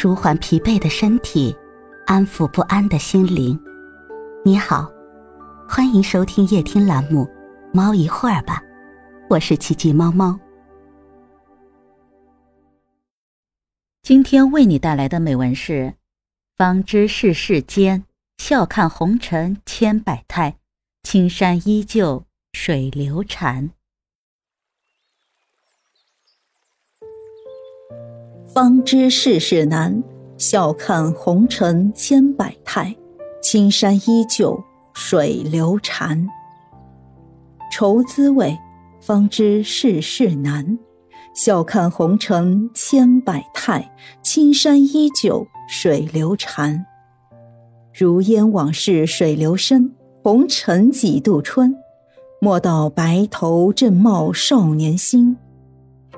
舒缓疲惫的身体，安抚不安的心灵。你好，欢迎收听夜听栏目《猫一会儿吧》，我是奇迹猫猫。今天为你带来的美文是：方知世事艰，笑看红尘千百态，青山依旧水流长。方知世事难，笑看红尘千百态，青山依旧水流长。愁滋味，方知世事难；笑看红尘千百态，青山依旧水流潺。如烟往事水流深，红尘几度春。莫道白头正茂少年心，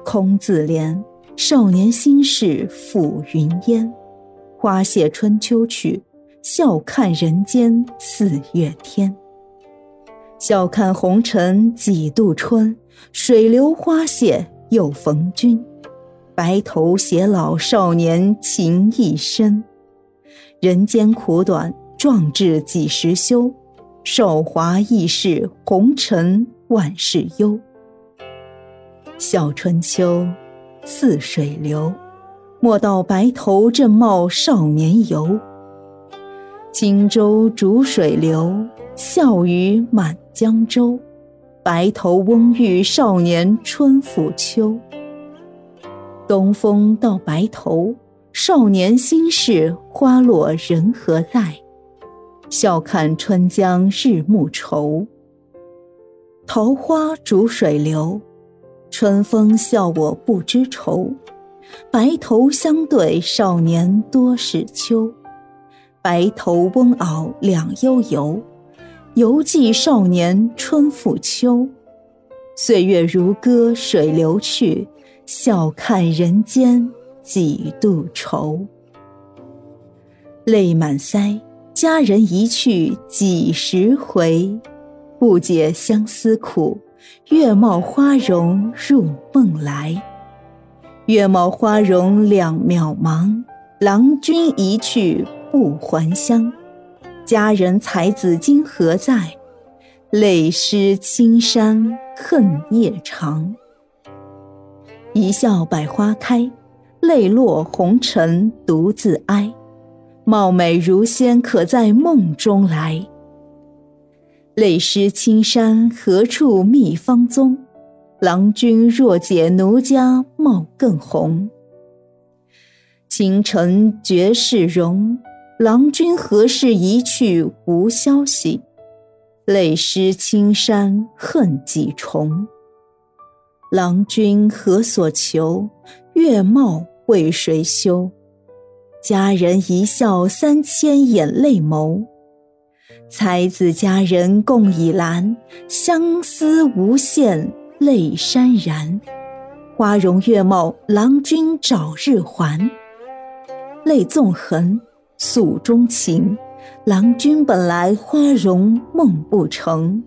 空自怜。少年心事付云烟，花谢春秋去，笑看人间四月天。笑看红尘几度春，水流花谢又逢君。白头偕老少年情意深，人间苦短，壮志几时休？韶华易逝，红尘万事忧。笑春秋。似水流，莫道白头正茂少年游。轻舟逐水流，笑语满江洲。白头翁遇少年春复秋。东风到白头，少年心事花落人何在？笑看春江日暮愁。桃花逐水流。春风笑我不知愁，白头相对少年多是秋。白头翁媪两悠悠，犹记少年春复秋。岁月如歌水流去，笑看人间几度愁。泪满腮，佳人一去几时回？不解相思苦。月貌花容入梦来，月貌花容两渺茫。郎君一去不还乡，佳人才子今何在？泪湿青衫恨夜长。一笑百花开，泪落红尘独自哀。貌美如仙，可在梦中来。泪湿青衫何处觅芳踪？郎君若解奴家貌更红。倾城绝世容，郎君何事一去无消息？泪湿青衫恨几重？郎君何所求？月貌为谁修？佳人一笑三千眼泪眸。才子佳人共倚栏，相思无限泪潸然。花容月貌，郎君早日还。泪纵横，诉衷情。郎君本来花容梦不成，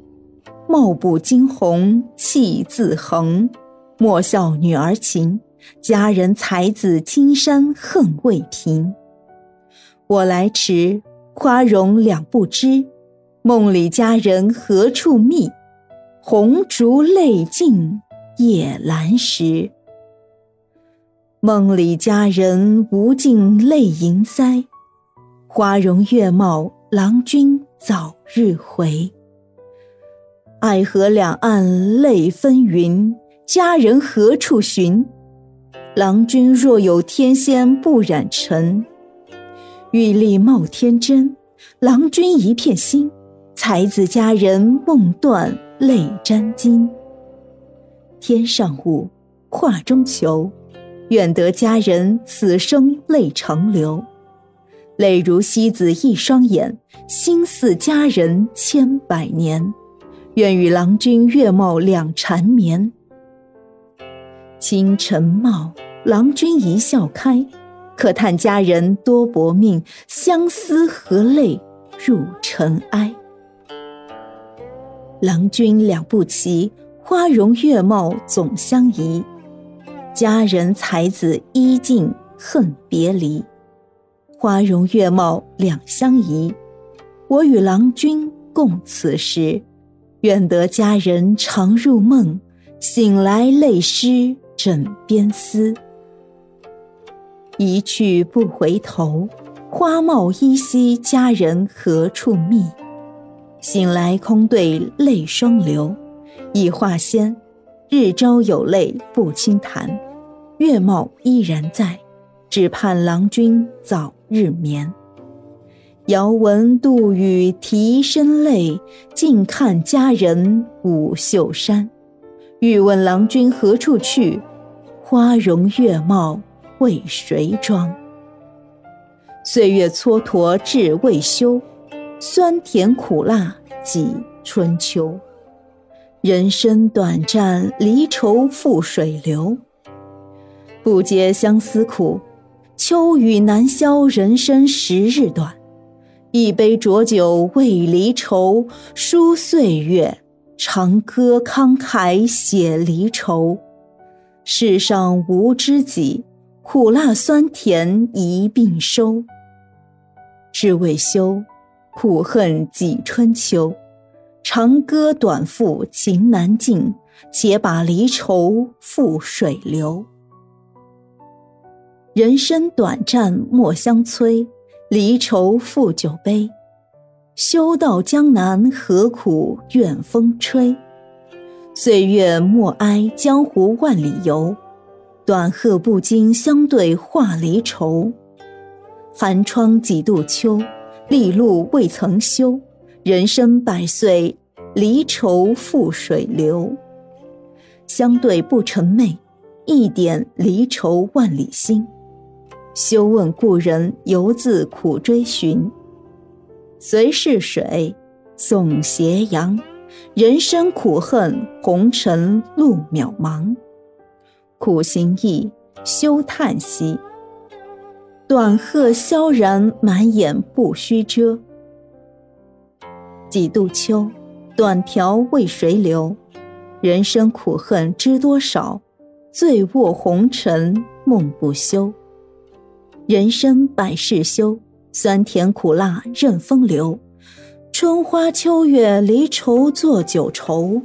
貌不惊鸿气自横。莫笑女儿情，佳人才子青山恨未平。我来迟，花容两不知。梦里佳人何处觅？红烛泪尽夜阑时。梦里佳人无尽泪盈腮，花容月貌，郎君早日回。爱河两岸泪纷纭，佳人何处寻？郎君若有天仙不染尘，玉立貌天真，郎君一片心。才子佳人梦断泪沾襟，天上雾，画中求，愿得佳人此生泪长流。泪如西子一双眼，心似佳人千百年。愿与郎君月貌两缠绵。清晨貌，郎君一笑开，可叹佳人多薄命，相思和泪入尘埃。郎君两不齐，花容月貌总相宜。佳人才子衣尽恨别离，花容月貌两相宜。我与郎君共此时，愿得佳人常入梦，醒来泪湿枕边丝。一去不回头，花貌依稀，佳人何处觅？醒来空对泪双流，已化仙。日朝有泪不轻弹，月貌依然在，只盼郎君早日眠。遥闻杜宇啼声泪，近看佳人舞袖衫。欲问郎君何处去？花容月貌为谁妆？岁月蹉跎志未休，酸甜苦辣几春秋。人生短暂，离愁付水流。不解相思苦，秋雨难消。人生时日短，一杯浊酒慰离愁，书岁月，长歌慷慨写离愁。世上无知己，苦辣酸甜一并收。志未休，苦恨几春秋。长歌短赋情难尽，且把离愁付水流。人生短暂莫相催，离愁付酒杯。休道江南何苦怨风吹？岁月莫哀江湖万里游，短鹤不经相对话离愁。寒窗几度秋，历路未曾休。人生百岁，离愁付水流。相对不成寐，一点离愁万里心。休问故人犹自苦追寻。随逝水，送斜阳。人生苦恨，红尘路渺茫。苦行意，休叹息。短鹤萧然，满眼不须遮。几度秋，短条为谁留？人生苦恨知多少？醉卧红尘梦不休。人生百事休，酸甜苦辣任风流。春花秋月离愁作酒愁。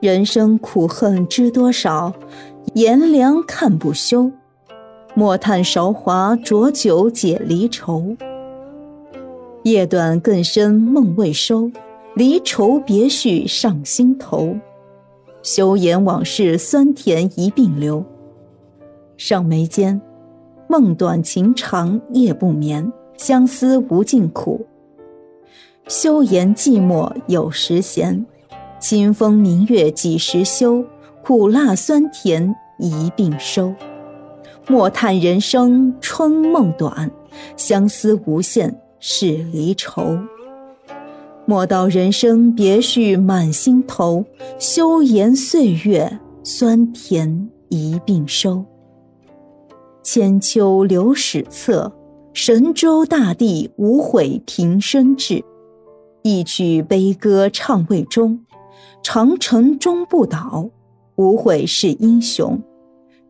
人生苦恨知多少？炎凉看不休。莫叹韶华浊酒解离愁。夜短更深梦未收，离愁别绪上心头。休言往事酸甜一并流。上眉间，梦短情长夜不眠，相思无尽苦。休言寂寞有时闲，清风明月几时休？苦辣酸甜一并收。莫叹人生春梦短，相思无限。是离愁，莫道人生别绪满心头。休言岁月酸甜一并收。千秋留史册，神州大地无悔平生志。一曲悲歌唱未终，长城终不倒，无悔是英雄。